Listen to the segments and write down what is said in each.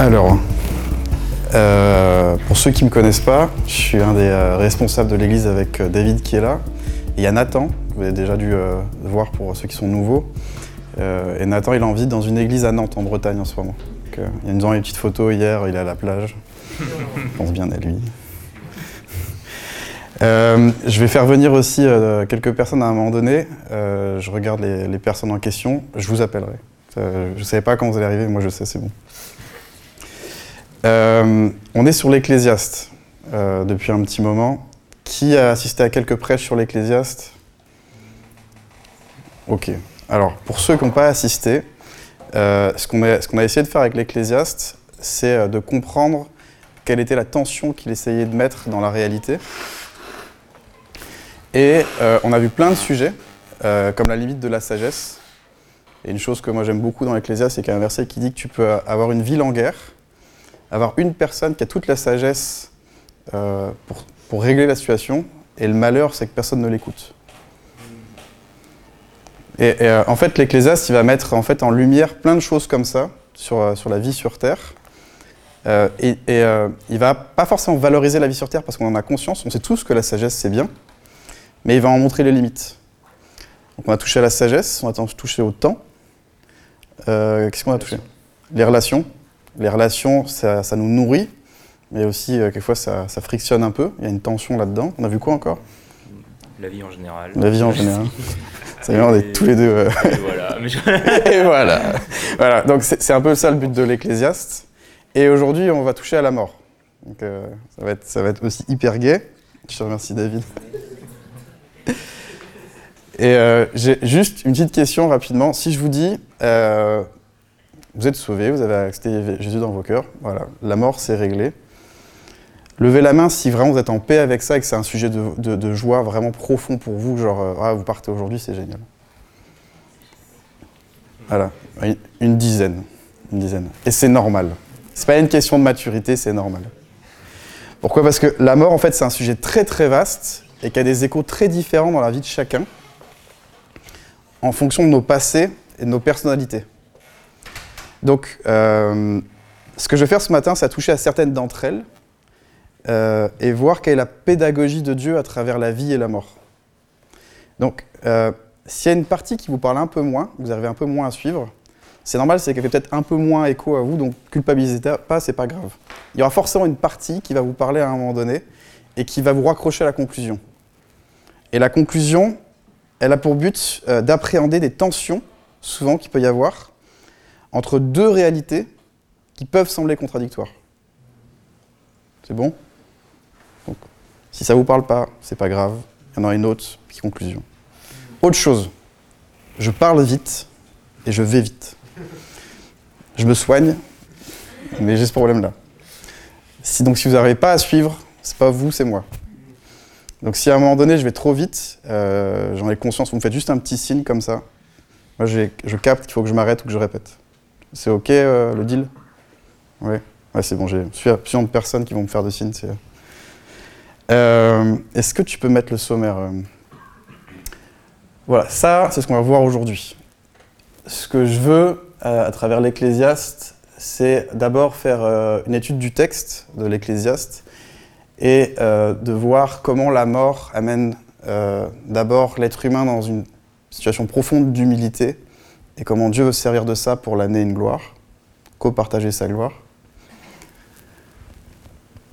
Alors, euh, pour ceux qui ne me connaissent pas, je suis un des euh, responsables de l'église avec euh, David qui est là. Il y a Nathan, vous avez déjà dû voir pour ceux qui sont nouveaux. et Nathan, il en vit dans une église à Nantes, en Bretagne en ce moment. Il nous a une petite photo hier, il est à la plage. Je pense bien à lui. je vais faire venir aussi quelques personnes à un moment donné. je regarde les, personnes en question. Je vous appellerai. je ne savais pas quand vous allez arriver, moi je sais, c'est bon. Euh, on est sur l'Ecclésiaste euh, depuis un petit moment. Qui a assisté à quelques prêches sur l'Ecclésiaste? Ok. Alors, pour ceux qui n'ont pas assisté, euh, ce qu'on a, a, essayé de faire avec l'Ecclésiaste, c'est de comprendre quelle était la tension qu'il essayait de mettre dans la réalité. Et on a vu plein de sujets, comme la limite de la sagesse. Et une chose que moi j'aime beaucoup dans l'Ecclésiaste, c'est qu'il y a un verset qui dit que tu peux avoir une ville en guerre, avoir une personne qui a toute la sagesse euh, pour, régler la situation, et le malheur, c'est que personne ne l'écoute. Et, euh, en fait, l'Ecclésiaste, il va mettre en, fait, en lumière plein de choses comme ça sur, euh, la vie sur Terre. et, et il va pas forcément valoriser la vie sur Terre parce qu'on en a conscience, on sait tous que la sagesse, c'est bien, mais il va en montrer les limites. Donc on a touché à la sagesse, on a touché au temps. Qu'est-ce qu'on a touché Les relations, les relations, ça, nous nourrit, mais aussi, euh, quelquefois, ça, frictionne un peu. Il y a une tension là-dedans. On a vu quoi encore? La vie en général. La vie en général. Ça y on est tous les deux. Euh, et voilà. Et voilà. voilà. Donc, c'est un peu ça le but de l'Ecclésiaste. Et aujourd'hui, on va toucher à la mort. Donc, euh, ça, va être, ça va être aussi hyper gai. Je te remercie, David. Et j'ai juste une petite question rapidement. Si je vous dis, vous êtes sauvés, vous avez accepté Jésus dans vos cœurs. Voilà, la mort, c'est réglé. Levez la main si vraiment vous êtes en paix avec ça et que c'est un sujet de, joie vraiment profond pour vous, genre euh, ah, vous partez aujourd'hui, c'est génial. Voilà, une dizaine, une dizaine. Et c'est normal. C'est pas une question de maturité, c'est normal. Pourquoi? Parce que la mort, en fait, c'est un sujet très très vaste et qui a des échos très différents dans la vie de chacun, en fonction de nos passés et de nos personnalités. Donc, euh, ce que je vais faire ce matin, c'est toucher à certaines d'entre elles euh, et voir quelle est la pédagogie de Dieu à travers la vie et la mort. Donc, euh, s'il y a une partie qui vous parle un peu moins, vous arrivez un peu moins à suivre, c'est normal, c'est qu'elle fait peut-être un peu moins écho à vous, donc culpabilisez pas, c'est pas grave. Il y aura forcément une partie qui va vous parler à un moment donné et qui va vous raccrocher à la conclusion. Et la conclusion, elle a pour but d'appréhender des tensions, souvent qu'il peut y avoir, entre deux réalités qui peuvent sembler contradictoires. C'est bon? Si ça ne vous parle pas, c'est pas grave. Il y en a une autre, puis conclusion. Autre chose, je parle vite et je vais vite. Je me soigne, mais j'ai ce problème-là. Donc si vous n'arrivez pas à suivre, c'est pas vous, c'est moi. Donc si à un moment donné je vais trop vite, euh, j'en ai conscience, vous me faites juste un petit signe comme ça. Moi je capte qu'il faut que je m'arrête ou que je répète. C'est OK euh, le deal? Oui. Ouais, c'est bon, j'ai suffisamment de personnes qui vont me faire de signes. Euh, Est-ce que tu peux mettre le sommaire euh? Voilà, ça, c'est ce qu'on va voir aujourd'hui. Ce que je veux, euh, à travers l'Ecclésiaste, c'est d'abord faire une étude du texte de l'Ecclésiaste et de voir comment la mort amène d'abord l'être humain dans une situation profonde d'humilité et comment Dieu veut se servir de ça pour l'amener une gloire, copartager sa gloire.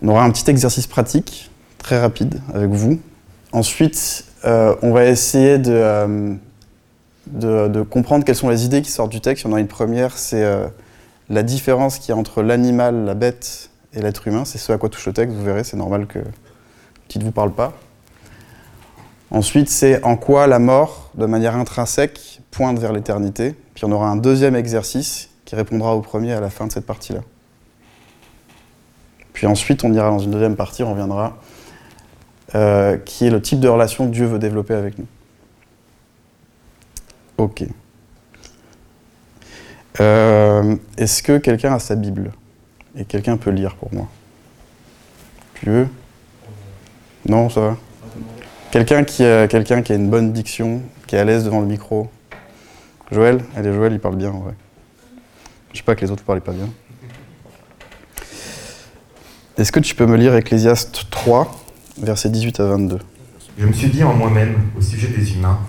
On aura un petit exercice pratique, très rapide, avec vous. Ensuite, euh, on va essayer euh, de, de, comprendre quelles sont les idées qui sortent du texte. Il y en a une première, c'est euh, la différence qu'il y a entre l'animal, la bête et l'être humain. C'est ce à quoi touche le texte, vous verrez, c'est normal que qu'il ne vous parle pas. Ensuite, c'est en quoi la mort, de manière intrinsèque, pointe vers l'éternité. Puis on aura un deuxième exercice qui répondra au premier à la fin de cette partie-là. Puis ensuite, on ira dans une deuxième partie, on reviendra, euh, qui est le type de relation que Dieu veut développer avec nous. Ok. Euh, est-ce que quelqu'un a sa Bible? Et quelqu'un peut lire pour moi Tu veux? Non, ça va? Quelqu'un qui, a, quelqu'un qui a une bonne diction, qui est à l'aise devant le micro. Joël Allez, Joël, il parle bien en vrai. Je sais pas que les autres ne parlaient pas bien. Est-ce que tu peux me lire Ecclésiaste 3, versets 18 à 22 Je me suis dit en moi-même, au sujet des humains,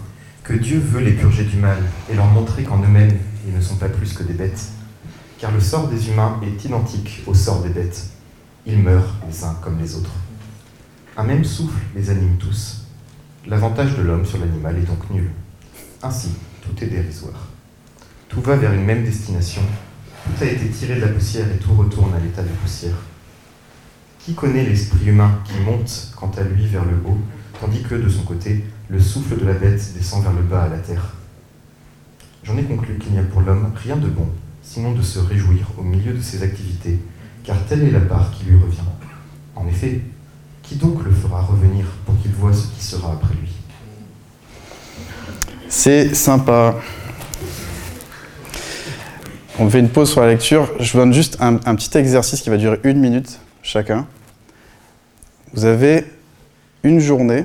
que Dieu veut les purger du mal et leur montrer qu'en eux-mêmes, ils ne sont pas plus que des bêtes. Car le sort des humains est identique au sort des bêtes. Ils meurent les uns comme les autres. Un même souffle les anime tous. L'avantage de l'homme sur l'animal est donc nul. Ainsi, tout est dérisoire. Tout va vers une même destination. Tout a été tiré de la poussière et tout retourne à l'état de poussière. Qui connaît l'esprit humain qui monte, quant à lui, vers le haut, tandis que, de son côté, le souffle de la bête descend vers le bas à la terre? J'en ai conclu qu'il n'y a pour l'homme rien de bon, sinon de se réjouir au milieu de ses activités, car telle est la part qui lui revient. En effet, qui donc le fera revenir pour qu'il voie ce qui sera après lui? C'est sympa. On fait une pause sur la lecture. Je vous donne juste un, petit exercice qui va durer une minute chacun. Vous avez une journée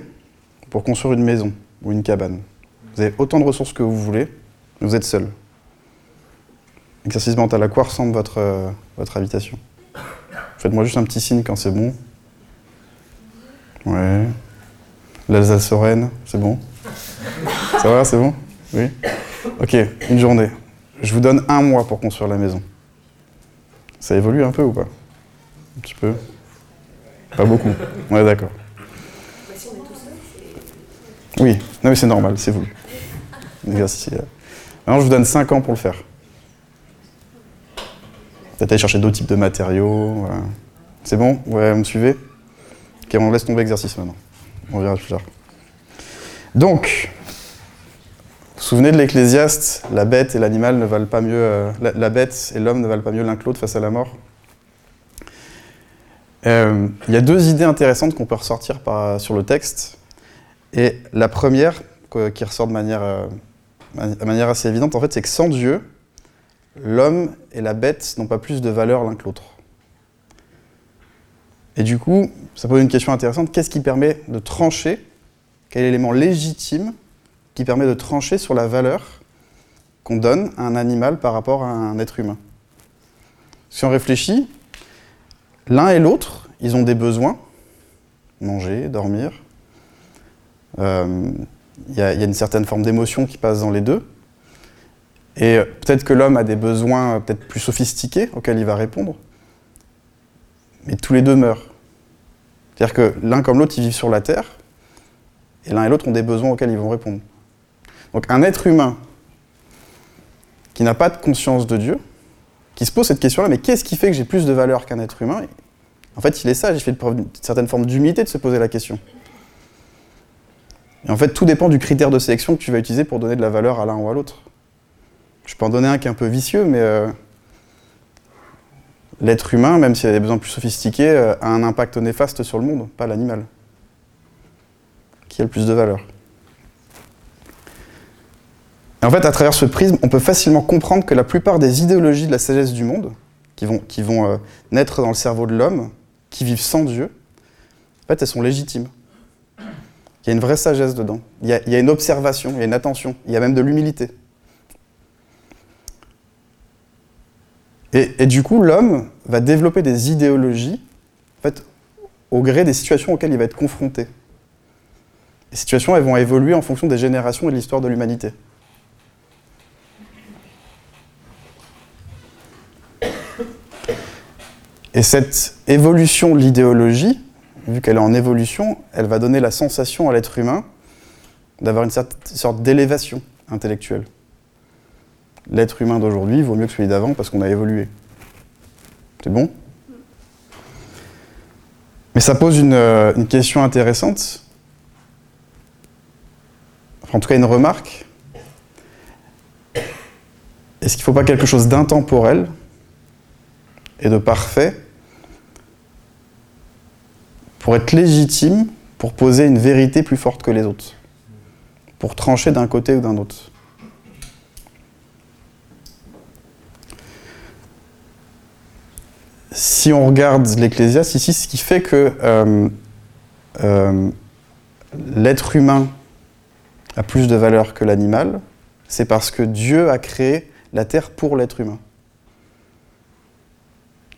pour construire une maison ou une cabane. Vous avez autant de ressources que vous voulez, mais vous êtes seul. Exercice mental, à quoi ressemble votre, euh, habitation? Faites-moi juste un petit signe quand c'est bon. Ouais. L'Alsace-Lorraine, c'est bon? Ça va, c'est bon? Oui Ok, une journée. Je vous donne un mois pour construire la maison. Ça évolue un peu ou pas? Un petit peu Pas beaucoup. Ouais, d'accord. Oui, non mais c'est normal, c'est est là. Maintenant, je vous donne 5 ans pour le faire. Peut-être aller chercher d'autres types de matériaux. C'est bon? Ouais, vous me suivez? Ok, on laisse tomber l'exercice maintenant. On verra plus tard. Donc, souvenez de l'Ecclésiaste La bête et l'animal ne valent pas mieux. euh, la, bête et l'homme ne valent pas mieux l'un que l'autre face à la mort. Euh, Il y a deux idées intéressantes qu'on peut ressortir sur le texte. Et la première, qui ressort de manière, euh, de manière assez évidente, en fait, c'est que sans Dieu, l'homme et la bête n'ont pas plus de valeur l'un que l'autre. Et du coup, ça pose une question intéressante. Qu'est-ce qui permet de trancher? Quel élément légitime qui permet de trancher sur la valeur qu'on donne à un animal par rapport à un être humain Si on réfléchit, l'un et l'autre, ils ont des besoins. Manger, dormir. Euh, Il y, a une certaine forme d'émotion qui passe dans les deux. Et peut-être que l'homme a des besoins peut-être plus sophistiqués auxquels il va répondre. Mais tous les deux meurent. C'est-à-dire que l'un comme l'autre, ils vivent sur la Terre, et l'un et l'autre ont des besoins auxquels ils vont répondre. Donc un être humain qui n'a pas de conscience de Dieu, qui se pose cette question-là, mais qu'est-ce qui fait que j'ai plus de valeur qu'un être humain? En fait, il est sage, il fait d'une certaine forme d'humilité de se poser la question. Et en fait, tout dépend du critère de sélection que tu vas utiliser pour donner de la valeur à l'un ou à l'autre. Je peux en donner un qui est un peu vicieux, mais euh, l'être humain, même s'il a des besoins plus sophistiqués, euh, a un impact néfaste sur le monde, pas l'animal. Qui a le plus de valeur Et En fait, à travers ce prisme, on peut facilement comprendre que la plupart des idéologies de la sagesse du monde, qui vont, euh, naître dans le cerveau de l'homme, qui vivent sans Dieu, en fait, elles sont légitimes. Il y a une vraie sagesse dedans. Il y a, une observation, il y a une attention, il y a même de l'humilité. Et, et du coup, l'homme va développer des idéologies au gré des situations auxquelles il va être confronté. Les situations, elles vont évoluer en fonction des générations et de l'histoire de l'humanité. Et cette évolution de l'idéologie, vu qu'elle est en évolution, elle va donner la sensation à l'être humain d'avoir une sorte d'élévation intellectuelle. L'être humain d'aujourd'hui vaut mieux que celui d'avant parce qu'on a évolué. C'est bon? Mais ça pose une, euh, question intéressante, en tout cas une remarque. Est-ce qu'il ne faut pas quelque chose d'intemporel et de parfait pour être légitime, pour poser une vérité plus forte que les autres, pour trancher d'un côté ou d'un autre. Si on regarde l'Ecclésiaste ici, ce qui fait que euh, euh, l'être humain a plus de valeur que l'animal, c'est parce que Dieu a créé la terre pour l'être humain.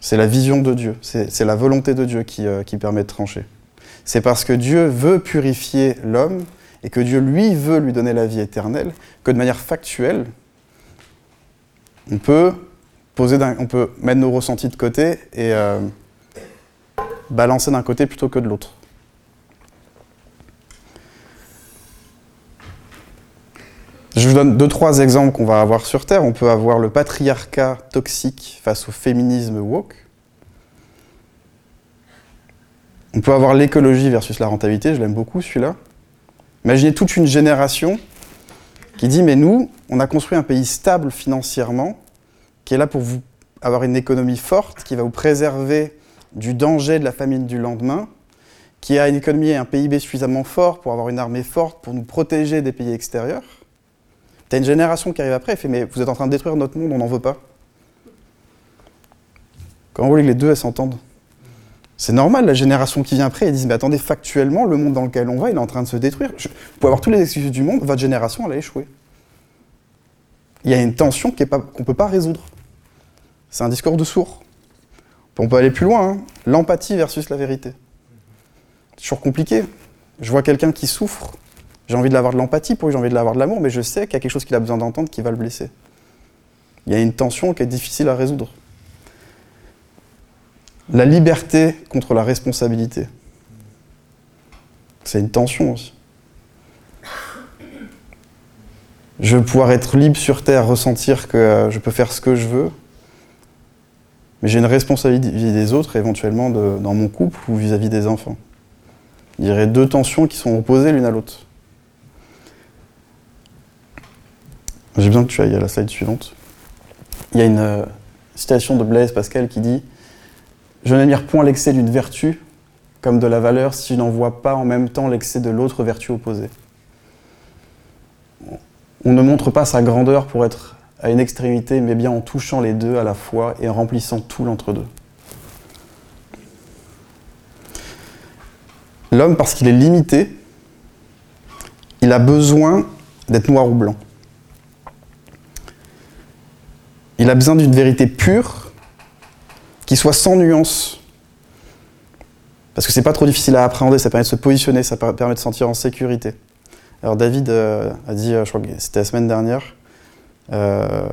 C'est la vision de Dieu, c'est la volonté de Dieu qui, euh, qui permet de trancher. C'est parce que Dieu veut purifier l'homme et que Dieu, lui, veut lui donner la vie éternelle, que de manière factuelle, on peut, poser on peut mettre nos ressentis de côté et euh, balancer d'un côté plutôt que de l'autre. Je vous donne deux, trois exemples qu'on va avoir sur Terre. On peut avoir le patriarcat toxique face au féminisme woke. On peut avoir l'écologie versus la rentabilité, je l'aime beaucoup celui-là. Imaginez toute une génération qui dit Mais nous, on a construit un pays stable financièrement, qui est là pour vous avoir une économie forte, qui va vous préserver du danger de la famine du lendemain, qui a une économie et un PIB suffisamment fort pour avoir une armée forte, pour nous protéger des pays extérieurs. T'as une génération qui arrive après et fait Mais vous êtes en train de détruire notre monde, on n'en veut pas. Comment voulez que les deux s'entendent? C'est normal, la génération qui vient après, ils disent Mais attendez, factuellement, le monde dans lequel on va, il est en train de se détruire. vous pouvez avoir tous les excuses du monde, votre génération, elle a échoué. Il y a une tension qu'on ne peut pas résoudre. C'est un discours de sourd. On peut aller plus loin. Hein. L'empathie versus la vérité. C'est toujours compliqué. Je vois quelqu'un qui souffre. J'ai envie de l'avoir de l'empathie pour lui, j'ai envie de l'avoir de l'amour, mais je sais qu'il y a quelque chose qu'il a besoin d'entendre qui va le blesser. Il y a une tension qui est difficile à résoudre. La liberté contre la responsabilité. C'est une tension aussi. Je veux pouvoir être libre sur Terre, ressentir que euh, je peux faire ce que je veux, mais j'ai une responsabilité vis-à-vis des autres, éventuellement dans mon couple ou vis-à-vis des enfants. Il y aurait deux tensions qui sont opposées l'une à l'autre. J'ai besoin que tu ailles à la slide suivante. Il y a une euh, citation de Blaise Pascal qui dit Je n'admire point l'excès d'une vertu comme de la valeur si je n'en vois pas en même temps l'excès de l'autre vertu opposée. On ne montre pas sa grandeur pour être à une extrémité, mais bien en touchant les deux à la fois et en remplissant tout l'entre-deux. L'homme, parce qu'il est limité, il a besoin d'être noir ou blanc. Il a besoin d'une vérité pure, qui soit sans nuance. Parce que c'est pas trop difficile à appréhender, ça permet de se positionner, ça permet de se sentir en sécurité. Alors David euh, a dit, euh, je crois que c'était la semaine dernière, euh,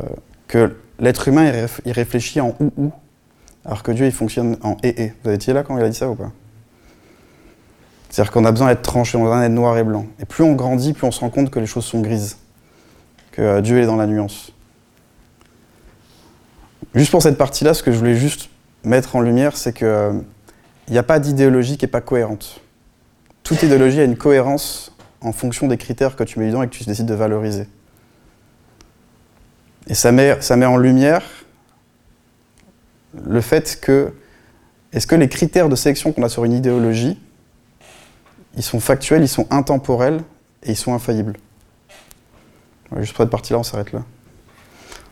que l'être humain, il, réfléchit en ou ou, alors que Dieu, il fonctionne en et et. Vous étiez là quand il a dit ça ou pas? C'est-à-dire qu'on a besoin d'être tranché, on a besoin d'être noir et blanc. Et plus on grandit, plus on se rend compte que les choses sont grises, que Dieu est dans la nuance. Juste pour cette partie-là, ce que je voulais juste mettre en lumière, c'est qu'il euh, n'y a pas d'idéologie qui n'est pas cohérente. Toute idéologie a une cohérence en fonction des critères que tu mets dedans et que tu décides de valoriser. Et ça met, ça met en lumière le fait que, est-ce que les critères de sélection qu'on a sur une idéologie, ils sont factuels, ils sont intemporels et ils sont infaillibles? Juste pour cette partie-là, on s'arrête là.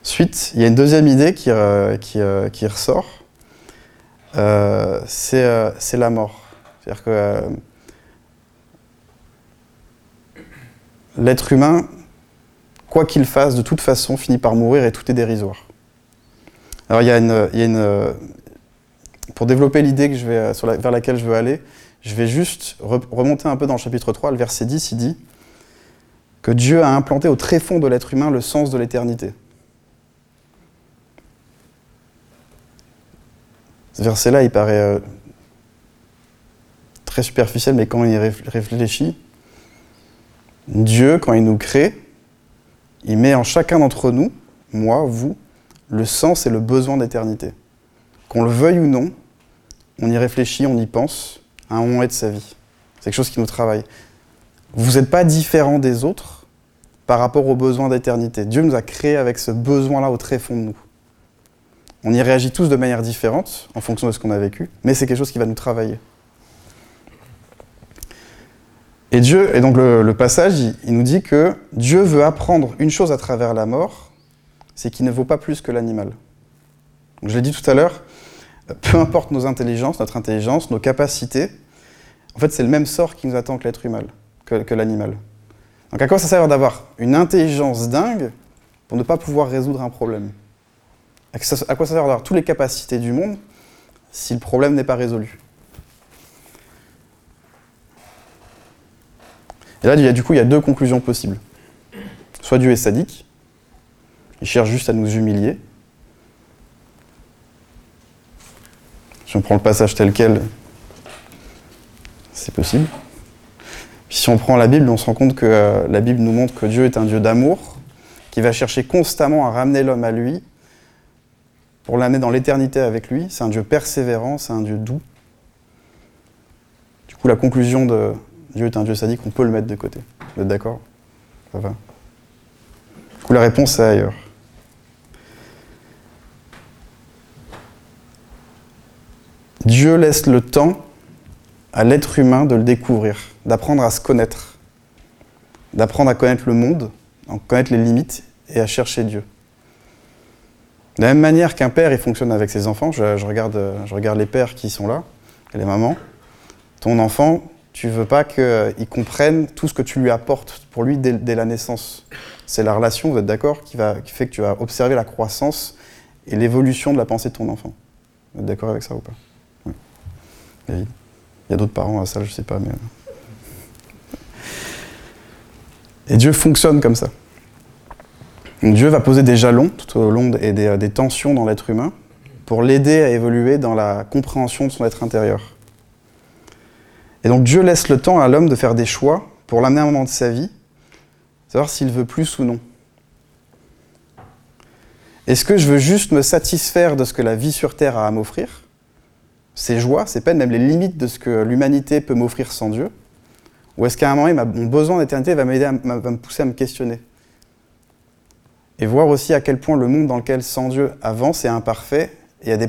Ensuite, il y a une deuxième idée qui, euh, euh, qui, ressort, euh, c'est la mort. C'est-à-dire que l'être humain, quoi qu'il fasse, de toute façon, finit par mourir et tout est dérisoire. Alors il y a une, pour développer l'idée vais, vers laquelle je veux aller, je vais juste remonter un peu dans le chapitre 3, le verset 10, il dit que Dieu a implanté au tréfonds de l'être humain le sens de l'éternité. Ce verset-là, il paraît euh, très superficiel, mais quand il réfléchit, Dieu, quand il nous crée, il met en chacun d'entre nous, moi, vous, le sens et le besoin d'éternité. Qu'on le veuille ou non, on y réfléchit, on y pense à un moment de sa vie. C'est quelque chose qui nous travaille. Vous n'êtes pas différent des autres par rapport aux besoins d'éternité. Dieu nous a créés avec ce besoin-là au très fond de nous. On y réagit tous de manière différente en fonction de ce qu'on a vécu, mais c'est quelque chose qui va nous travailler. Et Dieu, et donc le, passage, il, nous dit que Dieu veut apprendre une chose à travers la mort, c'est qu'il ne vaut pas plus que l'animal. Je l'ai dit tout à l'heure, peu importe nos intelligences, notre intelligence, nos capacités, en fait c'est le même sort qui nous attend que l'être humain, que, l'animal. Donc à quoi ça sert d'avoir une intelligence dingue pour ne pas pouvoir résoudre un problème? À quoi ça sert d'avoir toutes les capacités du monde si le problème n'est pas résolu? Et là, du coup, il y a deux conclusions possibles. Soit Dieu est sadique, il cherche juste à nous humilier. Si on prend le passage tel quel, c'est possible. Puis si on prend la Bible, on se rend compte que euh, la Bible nous montre que Dieu est un Dieu d'amour, qui va chercher constamment à ramener l'homme à lui, pour l'amener dans l'éternité avec lui. C'est un Dieu persévérant, c'est un Dieu doux. Du coup, la conclusion de Dieu est un Dieu sadique, on peut le mettre de côté. Vous êtes d'accord? Ça va? Du coup, la réponse est ailleurs. Dieu laisse le temps à l'être humain de le découvrir, d'apprendre à se connaître, d'apprendre à connaître le monde, à connaître les limites et à chercher Dieu. De la même manière qu'un père, il fonctionne avec ses enfants, je, regarde, je regarde les pères qui sont là, et les mamans, ton enfant, tu veux pas qu'il comprenne tout ce que tu lui apportes pour lui dès, la naissance. C'est la relation, vous êtes d'accord, qui, fait que tu vas observer la croissance et l'évolution de la pensée de ton enfant. Vous êtes d'accord avec ça ou pas? Oui. Il y a d'autres parents à ça, je sais pas, mais. Et Dieu fonctionne comme ça. Dieu va poser des jalons tout au long et des, des tensions dans l'être humain pour l'aider à évoluer dans la compréhension de son être intérieur. Et donc Dieu laisse le temps à l'homme de faire des choix pour l'amener à un moment de sa vie, savoir s'il veut plus ou non. Est-ce que je veux juste me satisfaire de ce que la vie sur Terre a à m'offrir? Ses joies, ses peines, même les limites de ce que l'humanité peut m'offrir sans Dieu? Ou est-ce qu'à un moment, mon besoin d'éternité va m'aider, va me pousser à me questionner? Et voir aussi à quel point le monde dans lequel sans Dieu avance est imparfait et il y a des,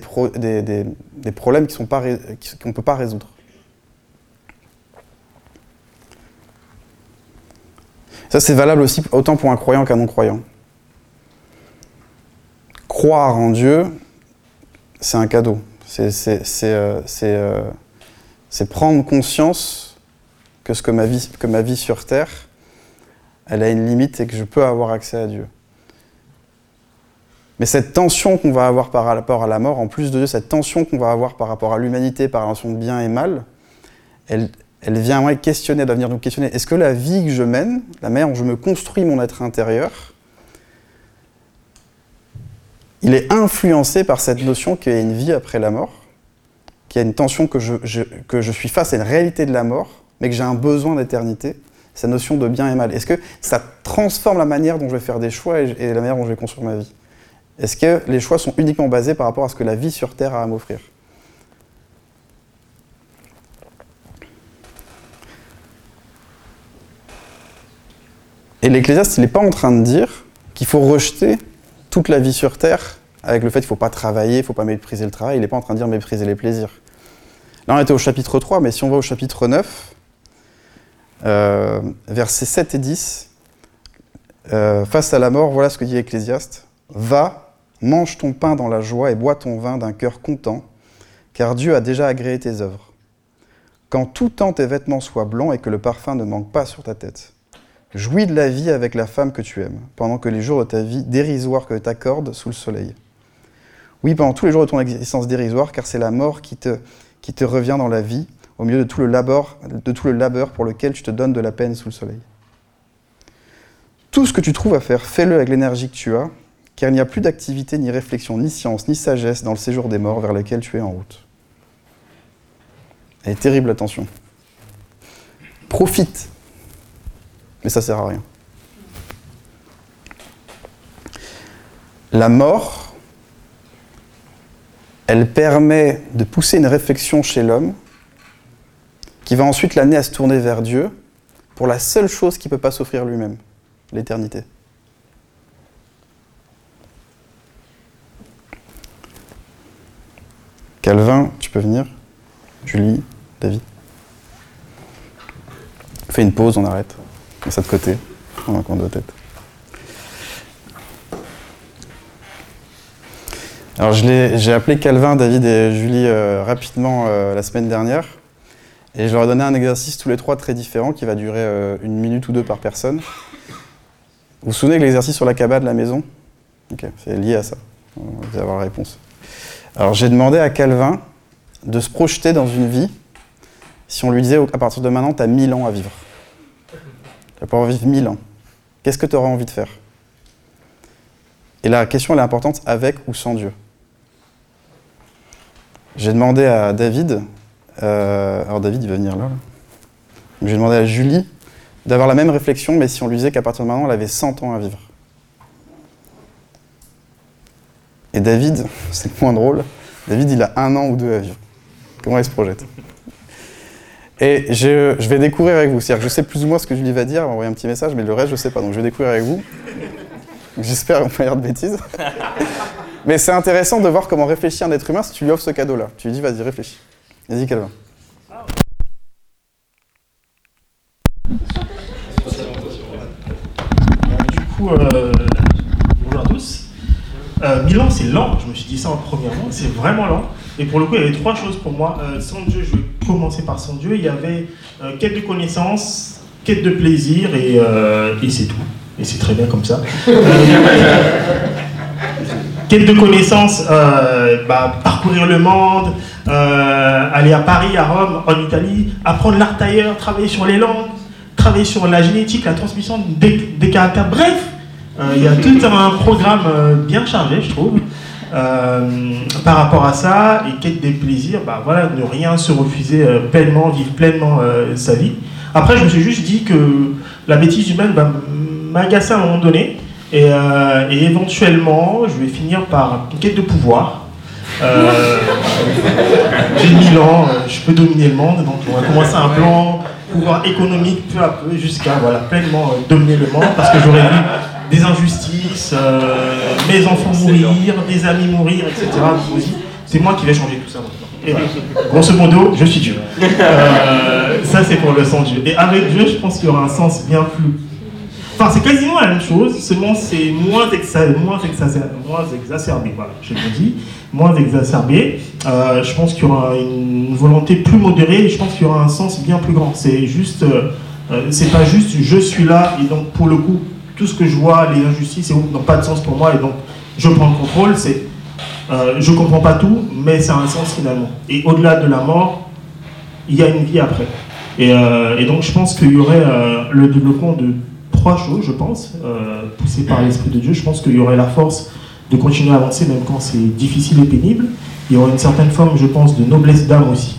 problèmes qu'on ne peut pas résoudre. Ça, c'est valable aussi autant pour un croyant qu'un non-croyant. Croire en Dieu, c'est un cadeau. C'est euh, euh, prendre conscience que, ce que, ma vie, que ma vie sur Terre, elle a une limite et que je peux avoir accès à Dieu. Mais cette tension qu'on va avoir par rapport à la mort, en plus de cette tension qu'on va avoir par rapport à l'humanité, par relation de bien et mal, elle, elle vient questionner, elle va venir nous questionner. Est-ce que la vie que je mène, la manière dont je me construis mon être intérieur, il est influencé par cette notion qu'il y a une vie après la mort, qu'il y a une tension que je, que je suis face à une réalité de la mort, mais que j'ai un besoin d'éternité, cette notion de bien et mal. Est-ce que ça transforme la manière dont je vais faire des choix et la manière dont je vais construire ma vie? Est-ce que les choix sont uniquement basés par rapport à ce que la vie sur Terre a à m'offrir? Et l'Ecclésiaste, il n'est pas en train de dire qu'il faut rejeter toute la vie sur Terre avec le fait qu'il ne faut pas travailler, il ne faut pas mépriser le travail. Il n'est pas en train de dire mépriser les plaisirs. Là, on était au chapitre 3, mais si on va au chapitre 9, euh, versets 7 et 10, euh, face à la mort, voilà ce que dit l'Ecclésiaste. Va, mange ton pain dans la joie et bois ton vin d'un cœur content, car Dieu a déjà agréé tes œuvres. Quand tout temps tes vêtements soient blancs et que le parfum ne manque pas sur ta tête. Jouis de la vie avec la femme que tu aimes, pendant que les jours de ta vie dérisoires que t'accordes sous le soleil. Oui, pendant tous les jours de ton existence dérisoire, car c'est la mort qui te, revient dans la vie, au milieu de tout le labeur pour lequel tu te donnes de la peine sous le soleil. Tout ce que tu trouves à faire, fais-le avec l'énergie que tu as, car il n'y a plus d'activité, ni réflexion, ni science, ni sagesse dans le séjour des morts vers lequel tu es en route. Et terrible attention. Profite, mais ça sert à rien. La mort, elle permet de pousser une réflexion chez l'homme qui va ensuite l'amener à se tourner vers Dieu pour la seule chose qu'il ne peut pas s'offrir lui-même, l'éternité. Calvin, tu peux venir Julie, David Fais une pause, on arrête. On ça de côté, on a de tête. Alors j'ai appelé Calvin, David et Julie euh, rapidement euh, la semaine dernière et je leur ai donné un exercice tous les trois très différent qui va durer euh, une minute ou deux par personne. Vous vous souvenez de l'exercice sur la cabane de la maison? Ok, c'est lié à ça. On va avoir la réponse. Alors j'ai demandé à Calvin de se projeter dans une vie si on lui disait à partir de maintenant, tu as 1000 ans à vivre Tu vas pouvoir vivre 1000 ans. Qu'est-ce que tu auras envie de faire? Et la question, elle est importante avec ou sans Dieu? J'ai demandé à David, euh, alors David, il va venir là. là. J'ai demandé à Julie d'avoir la même réflexion, mais si on lui disait qu'à partir de maintenant, elle avait 100 ans à vivre. Et David, c'est le point drôle, David, il a un an ou deux à vivre. Comment il se projette? Et je, je vais découvrir avec vous. C'est-à-dire que je sais plus ou moins ce que Julie va dire, envoyer un petit message, mais le reste, je sais pas. Donc je vais découvrir avec vous. J'espère qu'on va dire de bêtises. mais c'est intéressant de voir comment réfléchit un être humain si tu lui offres ce cadeau-là. Tu lui dis, vas-y, réfléchis. Vas-y, Calvin. Du coup, bonjour à tous. Euh, Milan, c'est lent. Je me suis dit ça en premièrement. C'est vraiment lent. Et pour le coup, il y avait trois choses pour moi. Euh, sans Dieu, je vais commencer par sans Dieu. Il y avait euh, quête de connaissance, quête de plaisir, et, et c'est tout. Et c'est très bien comme ça. quête de connaissance, euh, bah, parcourir le monde, aller à Paris, à Rome, en Italie, apprendre l'art tailleur, travailler sur les langues, travailler sur la génétique, la transmission des, des caractères. Bref, il y a tout un programme euh, bien chargé, je trouve. Euh, par rapport à ça, et quête des plaisirs, bah voilà, ne rien se refuser euh, pleinement, vivre pleinement euh, sa vie. Après, je me suis juste dit que la bêtise humaine va m'agacer à un moment donné, et, euh, éventuellement, je vais finir par une quête de pouvoir. Euh, J'ai 1000 ans, euh, je peux dominer le monde, donc on va commencer un plan pouvoir économique peu à peu jusqu'à voilà, pleinement euh, dominer le monde parce que j'aurais vu des injustices, euh, mes enfants mourir, des amis mourir, etc. C'est moi qui vais changer tout ça. Et grosso modo, je suis Dieu. Euh, ça, c'est pour le sang Dieu. Et avec Dieu, je pense qu'il y aura un sens bien plus. Enfin, c'est quasiment la même chose, seulement c'est moins, exa- moins, exa- moins exacerbé. Voilà, je le dis, moins exacerbé. Euh, je pense qu'il y aura une volonté plus modérée et je pense qu'il y aura un sens bien plus grand. C'est juste, euh, c'est pas juste je suis là et donc pour le coup, tout ce que je vois, les injustices n'ont pas de sens pour moi et donc je prends le contrôle. C'est, euh, je comprends pas tout, mais ça a un sens finalement. Et au-delà de la mort, il y a une vie après. Et, euh, donc je pense qu'il y aurait euh, le développement de trois choses, je pense, euh, poussé par l'Esprit de Dieu. Je pense qu'il y aurait la force de continuer à avancer même quand c'est difficile et pénible. Il y aurait une certaine forme, je pense, de noblesse d'âme aussi.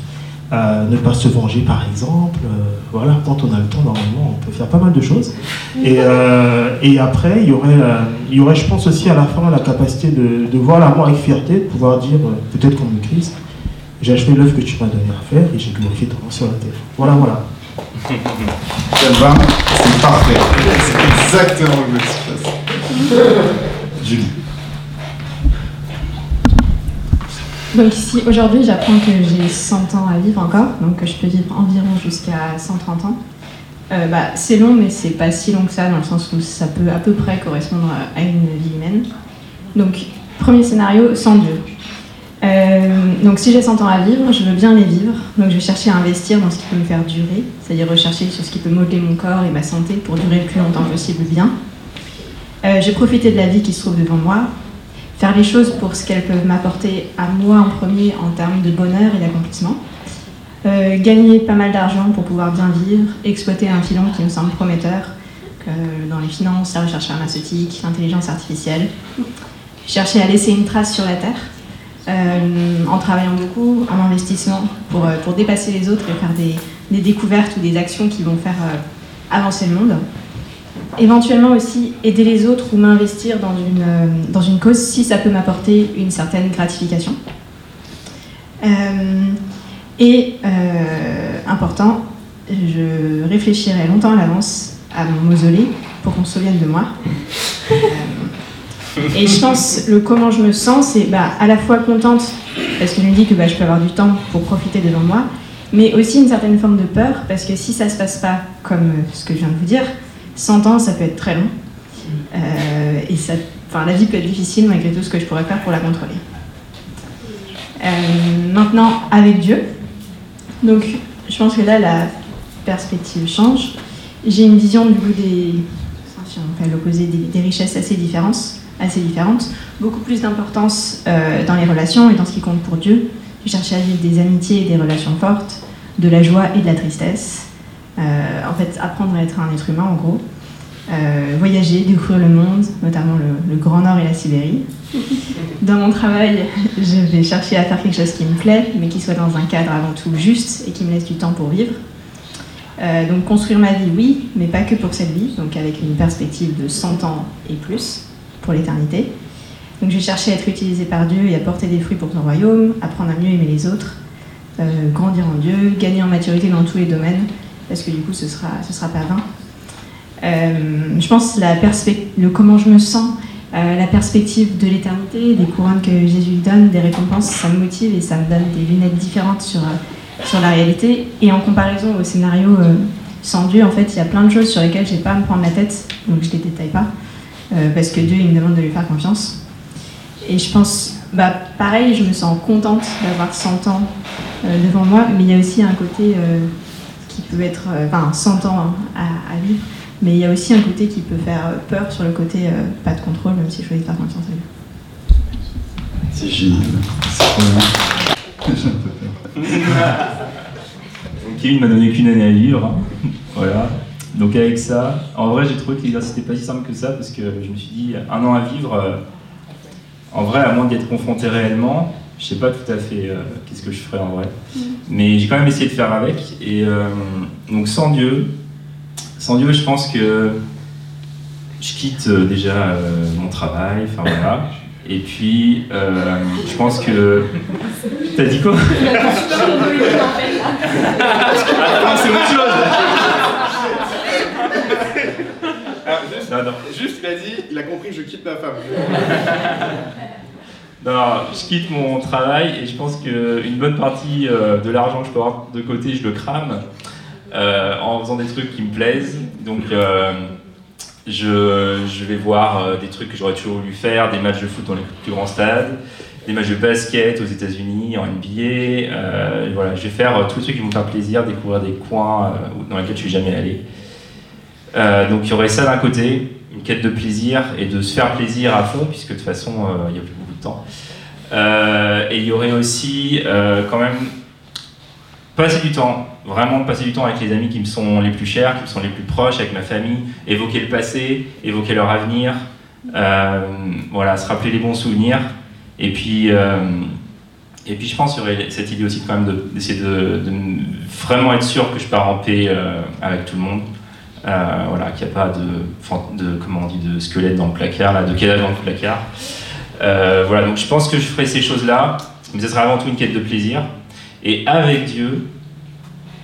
Euh, ne pas se venger, par exemple. Euh, voilà, quand on a le temps, normalement, on peut faire pas mal de choses. Et, euh, et après, il y, aurait, euh, il y aurait, je pense aussi à la fin, la capacité de, de voir l'amour avec fierté, de pouvoir dire, euh, peut-être comme le Christ, j'ai achevé l'œuvre que tu m'as donné à faire et j'ai glorifié ton nom sur la terre. Voilà, voilà. C'est parfait. C'est exactement le même qui se passe. Julie. Donc ici, aujourd'hui, j'apprends que j'ai 100 ans à vivre encore, donc que je peux vivre environ jusqu'à 130 ans. Euh, bah, c'est long, mais c'est pas si long que ça, dans le sens où ça peut à peu près correspondre à une vie humaine. Donc, premier scénario, sans Dieu. Euh, donc si j'ai 100 ans à vivre, je veux bien les vivre, donc je vais chercher à investir dans ce qui peut me faire durer, c'est-à-dire rechercher sur ce qui peut modeler mon corps et ma santé pour durer le plus longtemps possible bien. Euh, profité de la vie qui se trouve devant moi, faire les choses pour ce qu'elles peuvent m'apporter à moi en premier en termes de bonheur et d'accomplissement. Euh, gagner pas mal d'argent pour pouvoir bien vivre, exploiter un filon qui me semble prometteur, dans les finances, la recherche pharmaceutique, l'intelligence artificielle. Chercher à laisser une trace sur la Terre, euh, en travaillant beaucoup, en investissement pour, euh, pour dépasser les autres et faire des, découvertes ou des actions qui vont faire avancer le monde. Éventuellement aussi aider les autres ou m'investir dans une, euh, dans une cause si ça peut m'apporter une certaine gratification. Euh, et euh, important, je réfléchirai longtemps à l'avance à mon mausolée pour qu'on se souvienne de moi. Et je pense, le comment je me sens, c'est bah, à la fois contente, parce que je me dis que bah, je peux avoir du temps pour profiter devant moi, mais aussi une certaine forme de peur, parce que si ça se passe pas comme ce que je viens de vous dire, 100 ans, ça peut être très long. Euh, et ça, enfin, la vie peut être difficile malgré tout ce que je pourrais faire pour la contrôler. Euh, maintenant, avec Dieu, donc je pense que là, la perspective change. J'ai une vision du coup des, enfin, l'opposé, des richesses assez différentes, assez différentes, beaucoup plus d'importance euh, dans les relations et dans ce qui compte pour Dieu. J'ai cherché à vivre des amitiés et des relations fortes, de la joie et de la tristesse. Euh, en fait, apprendre à être un être humain, en gros. Euh, voyager, découvrir le monde, notamment le, Grand Nord et la Sibérie. Dans mon travail, je vais chercher à faire quelque chose qui me plaît, mais qui soit dans un cadre avant tout juste et qui me laisse du temps pour vivre. Euh, donc construire ma vie, oui, mais pas que pour cette vie, donc avec une perspective de 100 ans et plus pour l'éternité. Donc je vais chercher à être utilisé par Dieu et à porter des fruits pour son royaume, apprendre à mieux aimer les autres, euh, grandir en Dieu, gagner en maturité dans tous les domaines, parce que du coup ce sera, ce sera pas vain. Euh, je pense la le comment je me sens, la perspective de l'éternité, des couronnes que Jésus donne, des récompenses, ça me motive et ça me donne des lunettes différentes sur sur la réalité. Et en comparaison au scénario euh, sans Dieu, en fait, il y a plein de choses sur lesquelles je n'ai pas à me prendre la tête, donc je les détaille pas, euh, parce que Dieu, il me demande de lui faire confiance. Et je pense, bah, pareil, je me sens contente d'avoir 100 ans euh, devant moi, mais il y a aussi un côté qui peut être, enfin, 100 ans hein, à, vivre, mais il y a aussi un côté qui peut faire peur sur le côté pas de contrôle, même si je choisis de faire confiance à Dieu. C'est génial. C'est Donc Kevin m'a donné qu'une année à vivre. Hein. voilà. Donc avec ça, en vrai j'ai trouvé que l'exercice n'était pas si simple que ça parce que je me suis dit un an à vivre, euh, en vrai à moins d'y être confronté réellement, je sais pas tout à fait euh, qu'est-ce que je ferais en vrai. Mais j'ai quand même essayé de faire avec. Et euh, donc sans Dieu, sans Dieu je pense que je quitte déjà mon travail, enfin voilà. Et puis, euh, je pense que. T'as dit quoi? Ah, c'est autre chose juste, non, non. juste, il a dit, il a compris que je quitte ma femme. non, je quitte mon travail et je pense qu'une bonne partie euh, de l'argent que je peux avoir de côté, je le crame euh, en faisant des trucs qui me plaisent. Donc, je, vais voir euh, des trucs que j'aurais toujours voulu faire, des matchs de foot dans les plus grands stades, des matchs de basket aux États-Unis, en NBA. Euh, voilà, je vais faire euh, tous les qui vont me faire plaisir, découvrir des coins dans lesquels je suis jamais allé. donc il y aurait ça d'un côté, une quête de plaisir et de se faire plaisir à fond, puisque de toute façon il n'y a temps. et il y aurait aussi quand même passer du temps, vraiment passer du temps avec les amis qui me sont les plus chers, qui me sont les plus proches, avec ma famille, évoquer le passé, évoquer leur avenir, euh, voilà, se rappeler les bons souvenirs. Et puis, euh, et puis je pense qu'il y aurait cette idée aussi quand même d'essayer de, vraiment être sûr que je pars en paix euh, avec tout le monde. voilà, qu'il n'y a pas de, comment on dit, de squelette dans le placard, de cadavre dans le placard. Voilà, donc je pense que je ferai ces choses-là, mais ce sera avant tout une quête de plaisir. Et avec Dieu,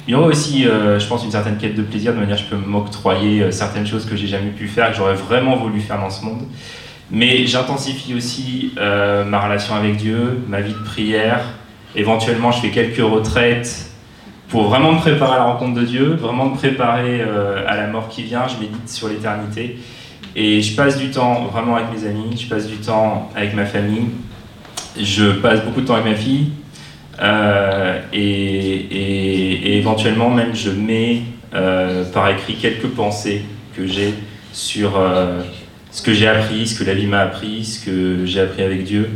il y aura aussi, euh, je pense, une certaine quête de plaisir, de manière je peux m'octroyer euh, certaines choses que j'ai jamais pu faire, que j'aurais vraiment voulu faire dans ce monde. Mais j'intensifie aussi euh, ma relation avec Dieu, ma vie de prière. Éventuellement, je fais quelques retraites pour vraiment me préparer à la rencontre de Dieu, vraiment me préparer à la mort qui vient. Je médite sur l'éternité. Et je passe du temps vraiment avec mes amis, je passe du temps avec ma famille, je passe beaucoup de temps avec ma fille, euh, et, éventuellement même je mets euh, par écrit quelques pensées que j'ai sur euh, ce que j'ai appris, ce que la vie m'a appris, ce que j'ai appris avec Dieu,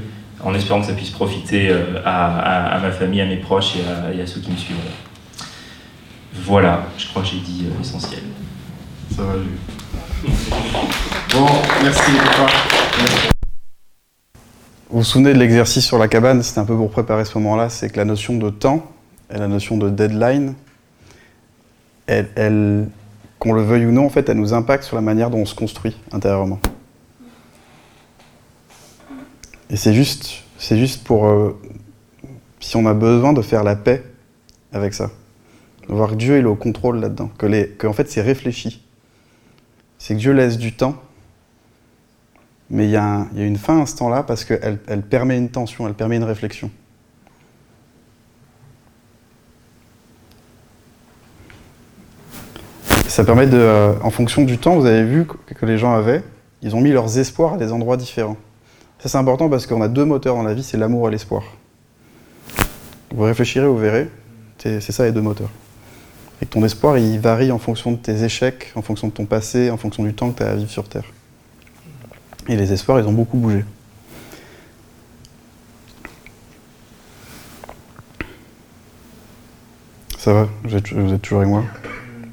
en espérant que ça puisse profiter à, ma famille, à mes proches et à, ceux qui me suivront. Voilà, je crois que j'ai dit l'essentiel. Ça va, Bon, merci. Vous vous souvenez de l'exercice sur la cabane, c'était un peu pour préparer ce moment-là, c'est que la notion de temps et la notion de deadline, qu'on le veuille ou non, en fait, elle nous impacte sur la manière dont on se construit intérieurement. Et c'est juste, c'est juste pour, euh, si on a besoin de faire la paix avec ça, voir que Dieu est au contrôle là-dedans, que, les, que en fait c'est réfléchi. C'est que Dieu laisse du temps mais il y, a une fin à ce temps-là parce qu'elle elle permet une tension, elle permet une réflexion. Ça permet de, euh, en fonction du temps, vous avez vu que les gens avaient, ils ont mis leurs espoirs à des endroits différents. Ça c'est important parce qu'on a deux moteurs dans la vie, c'est l'amour et l'espoir. Vous réfléchirez, vous verrez, c'est ça les deux moteurs. Et ton espoir, il varie en fonction de tes échecs, en fonction de ton passé, en fonction du temps que tu as à vivre sur Terre. Et les espoirs, ils ont beaucoup bougé. Ça va? Vous êtes, vous êtes toujours avec moi?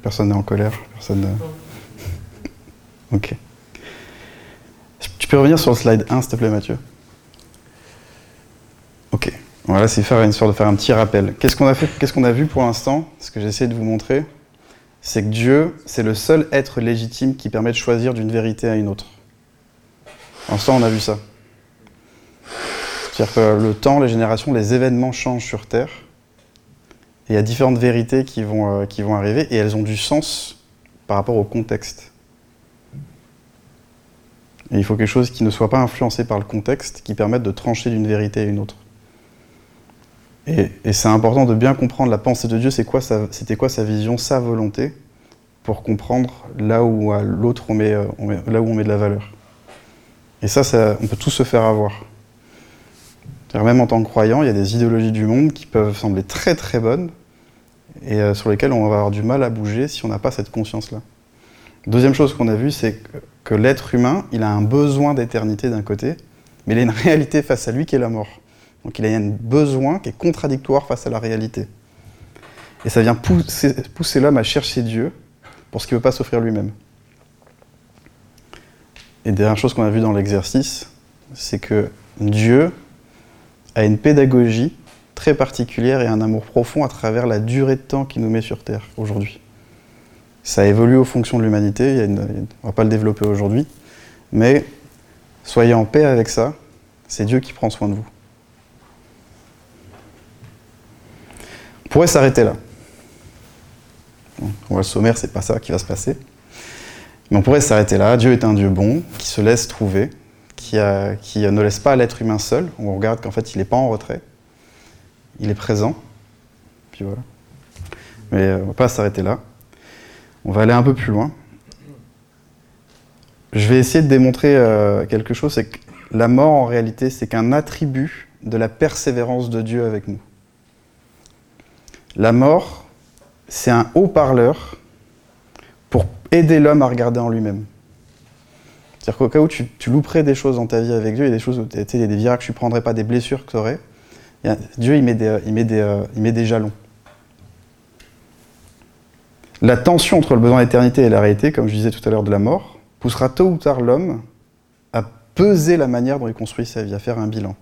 Personne n'est en colère? Personne. euh, Ok. Tu peux revenir sur le slide 1, s'il te plaît, Mathieu? Ok. Voilà, c'est faire une sorte de faire un petit rappel. Qu'est-ce qu'on a fait Qu'est-ce qu'on a vu pour l'instant? Ce que j'ai essayé de vous montrer, c'est que Dieu, c'est le seul être légitime qui permet de choisir d'une vérité à une autre. En ça, on a vu ça. C'est-à-dire que le temps, les générations, les événements changent sur Terre. Et il y a différentes vérités qui vont, euh, qui vont arriver et elles ont du sens par rapport au contexte. Et il faut quelque chose qui ne soit pas influencé par le contexte, qui permette de trancher d'une vérité à une autre. Et, c'est important de bien comprendre la pensée de Dieu, c'était quoi sa vision, sa volonté, pour comprendre là où l'autre euh, on met- là où on met de la valeur. Et ça, on peut tous se faire avoir. Même en tant que croyant, il y a des idéologies du monde qui peuvent sembler très très bonnes et euh, sur lesquelles on va avoir du mal à bouger si on n'a pas cette conscience-là. Deuxième chose qu'on a vue, c'est que, que l'être humain, il a un besoin d'éternité d'un côté, mais il a une réalité face à lui qui est la mort. Donc il a un besoin qui est contradictoire face à la réalité. Et ça vient pousser, l'homme à chercher Dieu pour ce qu'il ne veut pas s'offrir lui-même. Et dernière chose qu'on a vue dans l'exercice, c'est que Dieu a une pédagogie très particulière et un amour profond à travers la durée de temps qu'il nous met sur Terre aujourd'hui. Ça évolue aux fonctions de l'humanité, y y on ne va pas le développer aujourd'hui, mais soyez en paix avec ça, c'est Dieu qui prend soin de vous. Pourrait s'arrêter là. On voit le sommaire, c'est pas ça qui va se passer. Mais on pourrait s'arrêter là. Dieu est un Dieu bon, qui se laisse trouver, qui, ne laisse pas l'être humain seul. On regarde qu'en fait, il n'est pas en retrait. Il est présent. Puis voilà. Mais euh, on va pas s'arrêter là. On va aller un peu plus loin. Je vais essayer de démontrer euh, quelque chose, c'est que la mort, en réalité, c'est qu'un attribut de la persévérance de Dieu avec nous. La mort, c'est un haut-parleur pour aider l'homme à regarder en lui-même. C'est-à-dire qu'au cas où tu, louperais des choses dans ta vie avec Dieu, il y a des choses où tu des virages que tu ne prendrais pas, des blessures que tu aurais, Dieu, il met, des, des, euh, il met des jalons. La tension entre le besoin d'éternité et la réalité, comme je disais tout à l'heure de la mort, poussera tôt ou tard l'homme à peser la manière dont il construit sa vie, à faire un bilan.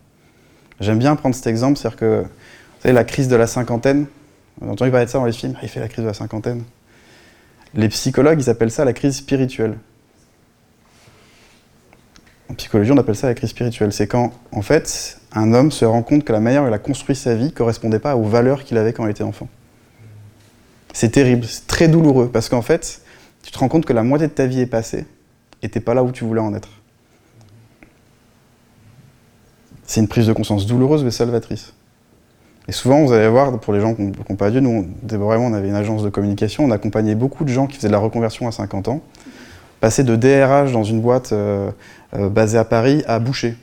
J'aime bien prendre cet exemple, c'est-à-dire que, vous savez, la crise de la cinquantaine, avez entendu parler de ça dans les films, il fait la crise de la cinquantaine. Les psychologues, ils appellent ça la crise spirituelle. En psychologie, on appelle ça la crise spirituelle. C'est quand, en fait, un homme se rend compte que la manière dont il a construit sa vie ne correspondait pas aux valeurs qu'il avait quand il était enfant. C'est terrible, c'est très douloureux, parce qu'en fait, tu te rends compte que la moitié de ta vie est passée et t'es pas là où tu voulais en être. C'est une prise de conscience douloureuse mais salvatrice. Et souvent, vous allez voir, pour les gens qui n'ont pas Dieu, nous, on, Déborah et moi, on avait une agence de communication, on accompagnait beaucoup de gens qui faisaient de la reconversion à 50 ans, passer de DRH dans une boîte euh, euh, basée à Paris à Boucher.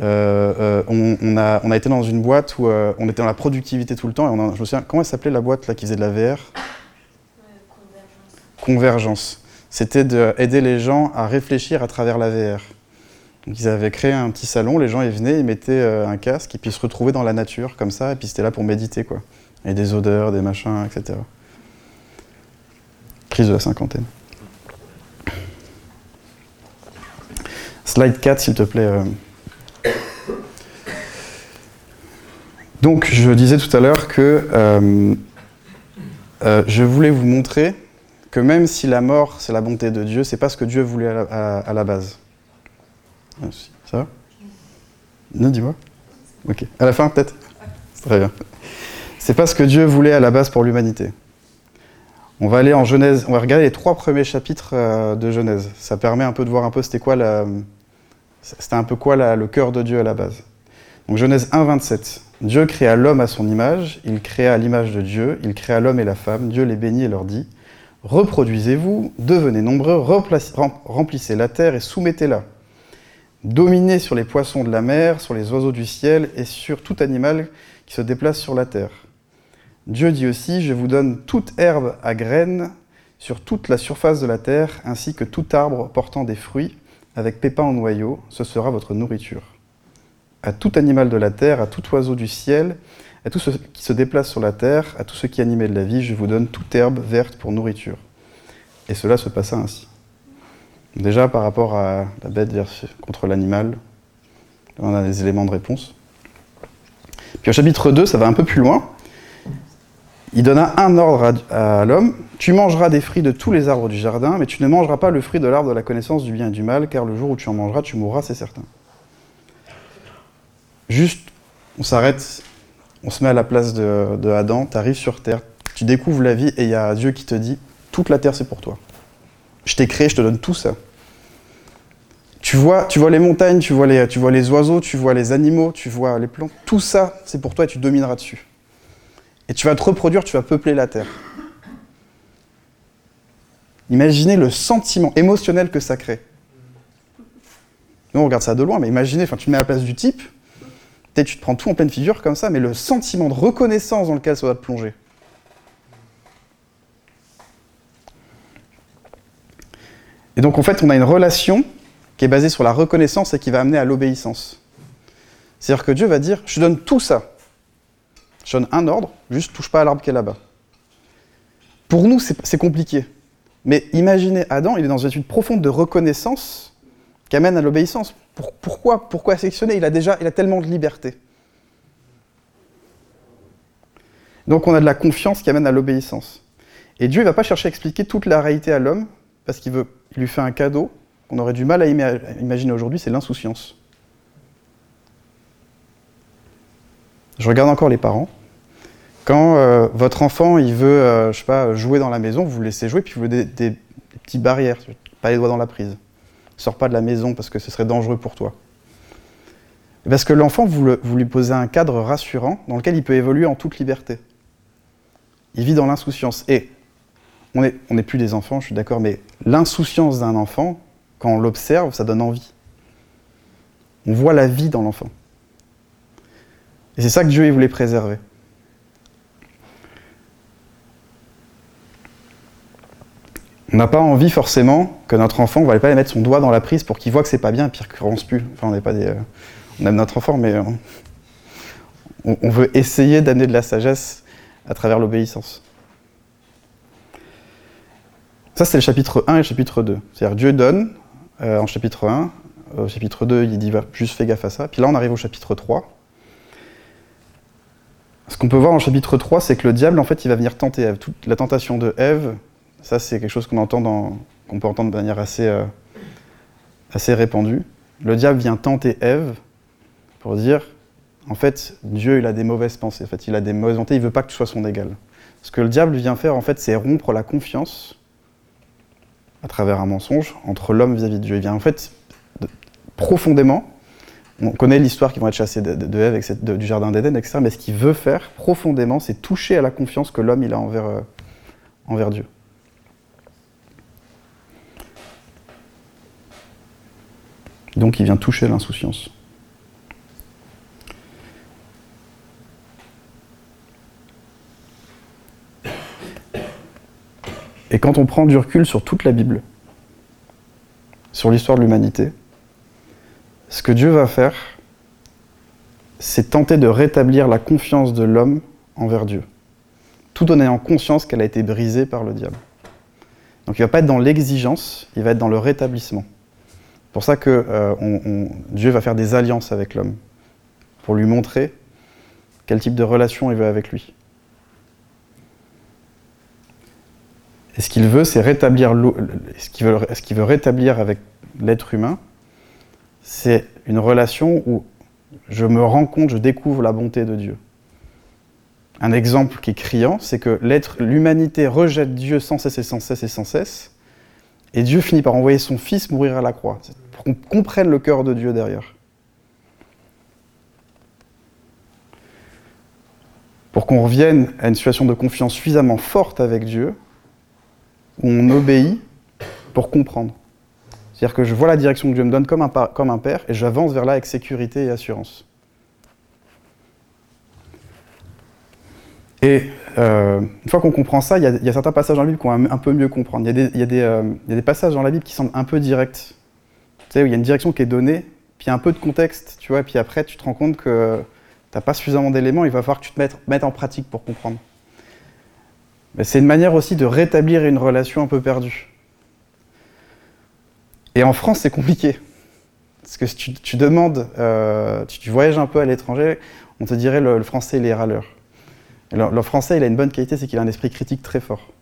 Euh, on, on a, on a été dans une boîte où on était dans la productivité tout le temps. Et on a- je me souviens, comment elle s'appelait la boîte là, qui faisait de la VR Convergence. C'était d'aider les gens à réfléchir à travers la VR. Ils avaient créé un petit salon, les gens ils venaient, ils mettaient euh, un casque et puis ils se retrouvaient dans la nature comme ça, et puis c'était là pour méditer quoi. Et des odeurs, des machins, etc. Crise de la cinquantaine. Slide 4 s'il te plaît. euh. Donc je disais tout à l'heure que euh, je voulais vous montrer que même si la mort c'est la bonté de Dieu, c'est pas ce que Dieu voulait à la, à- à la base. Ah. Ça va Non, dis-moi. Ok. À la fin, peut-être Très bien. C'est pas ce que Dieu voulait à la base pour l'humanité. On va aller en Genèse, on va regarder les trois premiers chapitres euh, de Genèse. Ça permet un peu de voir un peu c'était quoi la, c'était un peu quoi la- le cœur de Dieu à la base. Donc Genèse 1, 27. Dieu créa l'homme à son image, il créa l'image de Dieu, il créa l'homme et la femme, Dieu les bénit et leur dit Reproduisez-vous, devenez nombreux, remplissez la terre et soumettez-la. Dominez sur les poissons de la mer, sur les oiseaux du ciel et sur tout animal qui se déplace sur la terre. Dieu dit aussi Je vous donne toute herbe à graines sur toute la surface de la terre, ainsi que tout arbre portant des fruits, avec pépins en noyau, ce sera votre nourriture. À tout animal de la terre, à tout oiseau du ciel, À tous ceux qui se déplacent sur la terre, à tous ceux qui animaient de la vie, je vous donne toute herbe verte pour nourriture. Et cela se passa ainsi. Déjà, par rapport à la bête contre l'animal, on a des éléments de réponse. Puis au chapitre 2, ça va un peu plus loin. Il donna un ordre à, l'homme Tu mangeras des fruits de tous les arbres du jardin, mais tu ne mangeras pas le fruit de l'arbre de la connaissance du bien et du mal, car le jour où tu en mangeras, tu mourras, c'est certain. Juste, on s'arrête, on se met à la place de, Adam, tu arrives sur terre, tu découvres la vie et il y a Dieu qui te dit toute la terre c'est pour toi. Je t'ai créé, je te donne tout ça. Tu vois, tu vois les montagnes, tu vois les, tu vois les oiseaux, tu vois les animaux, tu vois les plantes. Tout ça, c'est pour toi et tu domineras dessus. Et tu vas te reproduire, tu vas peupler la terre. Imaginez le sentiment émotionnel que ça crée. Nous, on regarde ça de loin, mais imaginez, enfin, tu te mets à la place du type, Peut-être tu te prends tout en pleine figure comme ça, mais le sentiment de reconnaissance dans lequel ça va te plonger. Et donc en fait, on a une relation qui est basée sur la reconnaissance et qui va amener à l'obéissance. C'est-à-dire que Dieu va dire, je donne tout ça. Je donne un ordre, juste touche pas à l'arbre qui est là-bas. Pour nous, c'est compliqué. Mais imaginez Adam, il est dans une étude profonde de reconnaissance qui amène à l'obéissance pourquoi, pourquoi il a déjà il a tellement de liberté. Donc on a de la confiance qui amène à l'obéissance. Et Dieu ne va pas chercher à expliquer toute la réalité à l'homme, parce qu'il veut, lui fait un cadeau qu'on aurait du mal à imaginer aujourd'hui, c'est l'insouciance. Je regarde encore les parents. Quand euh, votre enfant il veut, euh, jouer dans la maison, vous le laissez jouer, puis vous voulez des, petites barrières, pas les doigts dans la prise sors pas de la maison parce que ce serait dangereux pour toi. Parce que l'enfant, vous, vous, lui posez un cadre rassurant dans lequel il peut évoluer en toute liberté. Il vit dans l'insouciance. Et on n'est plus des enfants, je suis d'accord, mais l'insouciance d'un enfant, quand on l'observe, ça donne envie. On voit la vie dans l'enfant. Et c'est ça que Dieu voulait préserver. on n'a pas envie forcément que notre enfant, on va pas mettre son doigt dans la prise pour qu'il voit que c'est pas bien et puis qu'il ne plus. Enfin, on n'est pas des, euh, on aime notre enfant, mais on, veut essayer d'amener de la sagesse à travers l'obéissance. Ça, c'est le chapitre 1 et le chapitre 2. C'est-à-dire Dieu donne euh, en chapitre 1. Au chapitre 2, il dit juste fais gaffe à ça. Puis là, on arrive au chapitre 3. Ce qu'on peut voir en chapitre 3, c'est que le diable, en fait, il va venir tenter Ève. La tentation de Ève, ça, c'est quelque chose qu'on entend qu'on peut entendre de manière assez, euh, assez répandue. Le diable vient tenter Ève pour dire, en fait, Dieu, il a des mauvaises pensées. En fait, il a des mauvaises volontés. Il veut pas que tu sois son égal. Ce que le diable vient faire, en fait, c'est rompre la confiance à travers un mensonge entre l'homme vis-à-vis de Dieu. Il vient, en fait, profondément. On connaît l'histoire qui vont être chassés de, de, du jardin d'Éden, etc. Mais ce qu'il veut faire profondément, c'est toucher à la confiance que l'homme il a envers, euh, envers Dieu. Donc il vient toucher l'insouciance. Et quand on prend du recul sur toute la Bible, sur l'histoire de l'humanité, ce que Dieu va faire, c'est tenter de rétablir la confiance de l'homme envers Dieu, tout en ayant conscience qu'elle a été brisée par le diable. Donc il ne va pas être dans l'exigence, il va être dans le rétablissement. C'est pour ça que euh, Dieu va faire des alliances avec l'homme, pour lui montrer quel type de relation il veut avec lui. Et ce qu'il veut, c'est rétablir ce qu'il veut, rétablir avec l'être humain, c'est une relation où je me rends compte, je découvre la bonté de Dieu. Un exemple qui est criant, c'est que l'humanité rejette Dieu sans cesse et sans cesse et sans cesse, et Dieu finit par envoyer son Fils mourir à la croix, pour qu'on comprenne le cœur de Dieu derrière. Pour qu'on revienne à une situation de confiance suffisamment forte avec Dieu, où on obéit pour comprendre. C'est-à-dire que je vois la direction que Dieu me donne comme un, comme un père, et j'avance vers là avec sécurité et assurance. Et euh, une fois qu'on comprend ça, il y, a certains passages dans la Bible qu'on va un peu mieux comprendre. Il y, euh, y, a des passages dans la Bible qui semblent un peu directs. Tu sais, où il y a une direction qui est donnée, puis il y a un peu de contexte, tu vois, et puis après tu te rends compte que T'as pas suffisamment d'éléments, il va falloir que tu te mettes, mettes en pratique pour comprendre. Mais c'est une manière aussi de rétablir une relation un peu perdue. Et en France, c'est compliqué. Parce que si tu, demandes, euh, tu, voyages un peu à l'étranger, on te dirait le, le français, il est râleur. Le, français, il a une bonne qualité, c'est qu'il a un esprit critique très fort.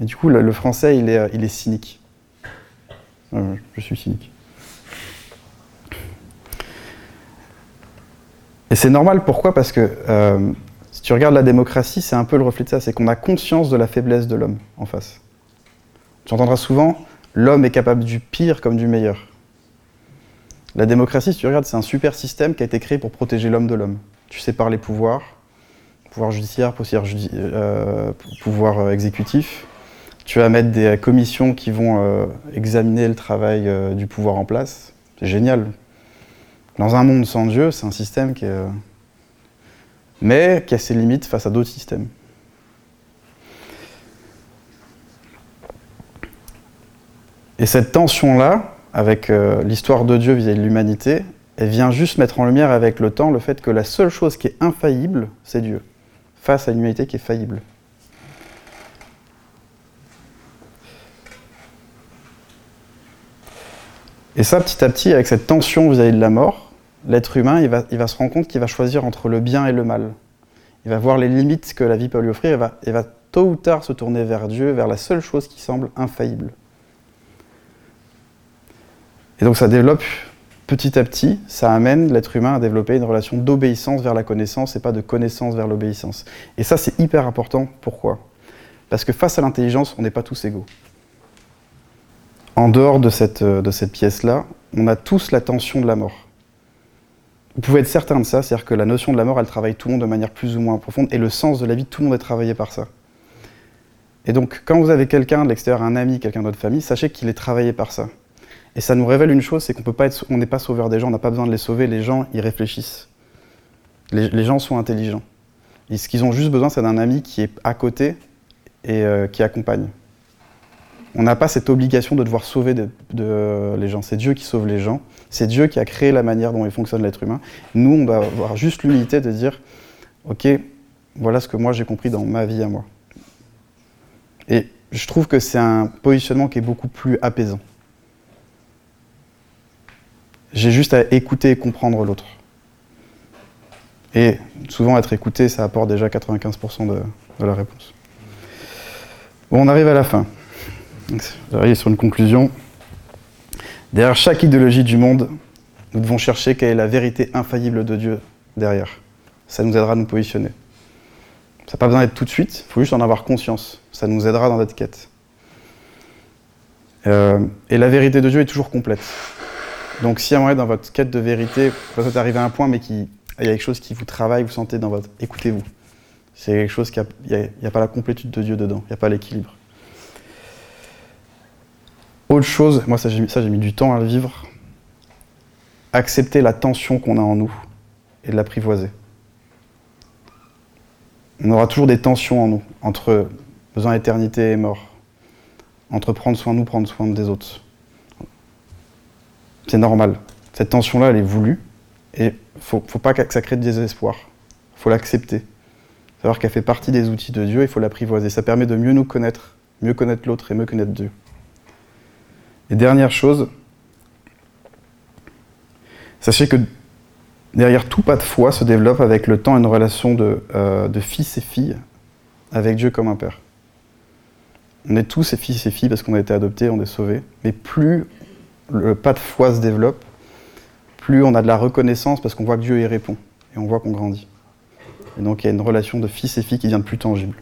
Et du coup, le, français, il est, il est cynique. Euh, je suis cynique. Et c'est normal, pourquoi? Parce que euh, tu regardes la démocratie, c'est un peu le reflet de ça, c'est qu'on a conscience de la faiblesse de l'homme en face. Tu entendras souvent, l'homme est capable du pire comme du meilleur. La démocratie, si tu regardes, c'est un super système qui a été créé pour protéger l'homme de l'homme. Tu sépares les pouvoirs, pouvoir judiciaire, euh, pouvoir euh, exécutif. Tu vas mettre des commissions qui vont euh, examiner le travail du pouvoir en place. C'est génial. Dans un monde sans Dieu, c'est un système qui est, mais qui a ses limites face à d'autres systèmes. Et cette tension-là, avec euh, l'histoire de Dieu vis-à-vis de l'humanité, elle vient juste mettre en lumière avec le temps le fait que la seule chose qui est infaillible, c'est Dieu, face à une humanité qui est faillible. Et ça, petit à petit, avec cette tension vis-à-vis de la mort, l'être humain, il va, il va se rendre compte qu'il va choisir entre le bien et le mal. Il va voir les limites que la vie peut lui offrir et va, et va tôt ou tard se tourner vers Dieu, vers la seule chose qui semble infaillible. Et donc ça développe petit à petit, ça amène l'être humain à développer une relation d'obéissance vers la connaissance et pas de connaissance vers l'obéissance. Et ça, c'est hyper important. Pourquoi? Parce que face à l'intelligence, on n'est pas tous égaux. En dehors de cette, euh, de cette pièce-là, on a tous la tension de la mort. Vous pouvez être certain de ça, c'est-à-dire que la notion de la mort, elle travaille tout le monde de manière plus ou moins profonde, et le sens de la vie, tout le monde est travaillé par ça. Et donc, quand vous avez quelqu'un de l'extérieur, un ami, quelqu'un de votre famille, sachez qu'il est travaillé par ça. Et ça nous révèle une chose, c'est qu'on n'est pas sauveur des gens, on n'a pas besoin de les sauver. Les gens, ils réfléchissent. Les, gens sont intelligents. Ce qu'ils ont juste besoin, c'est d'un ami qui est à côté et euh, qui accompagne. On n'a pas cette obligation de devoir sauver les gens. C'est Dieu qui sauve les gens. C'est Dieu qui a créé la manière dont il fonctionne l'être humain. Nous, on doit avoir juste l'humilité de dire, ok, voilà ce que moi j'ai compris dans ma vie à moi. Et je trouve que c'est un positionnement qui est beaucoup plus apaisant. J'ai juste à écouter et comprendre l'autre. Et souvent, être écouté, ça apporte déjà 95% de, de la réponse. Bon, on arrive à la fin. J'arrive sur une conclusion. Derrière chaque idéologie du monde, nous devons chercher quelle est la vérité infaillible de Dieu derrière. Ça nous aidera à nous positionner. Ça n'a pas besoin d'être tout de suite, il faut juste en avoir conscience. Ça nous aidera dans notre quête. Euh, et la vérité de Dieu est toujours complète. Donc si à un moment dans votre quête de vérité, vous êtes arrivé à un point, mais qu'il il y a quelque chose qui vous travaille, vous sentez dans votre... Écoutez-vous. C'est quelque chose qui n'y a, a pas la complétude de Dieu dedans, il n'y a pas l'équilibre. Autre chose, moi ça j'ai mis, du temps à le vivre, accepter la tension qu'on a en nous et de l'apprivoiser. On aura toujours des tensions en nous, entre besoin d'éternité et mort, entre prendre soin de nous, prendre soin des autres. C'est normal. Cette tension-là, elle est voulue, et faut, faut pas que ça crée de désespoir. faut l'accepter. Savoir qu'elle fait partie des outils de Dieu, il faut l'apprivoiser. Ça permet de mieux nous connaître, mieux connaître l'autre et mieux connaître Dieu. Et dernière chose, sachez que derrière tout pas de foi se développe avec le temps une relation de, euh, de fils et filles avec Dieu comme un père. On est tous ses fils et filles parce qu'on a été adoptés, on est sauvés. Mais plus le pas de foi se développe, plus on a de la reconnaissance parce qu'on voit que Dieu y répond et on voit qu'on grandit. Et donc il y a une relation de fils et filles qui devient plus tangible.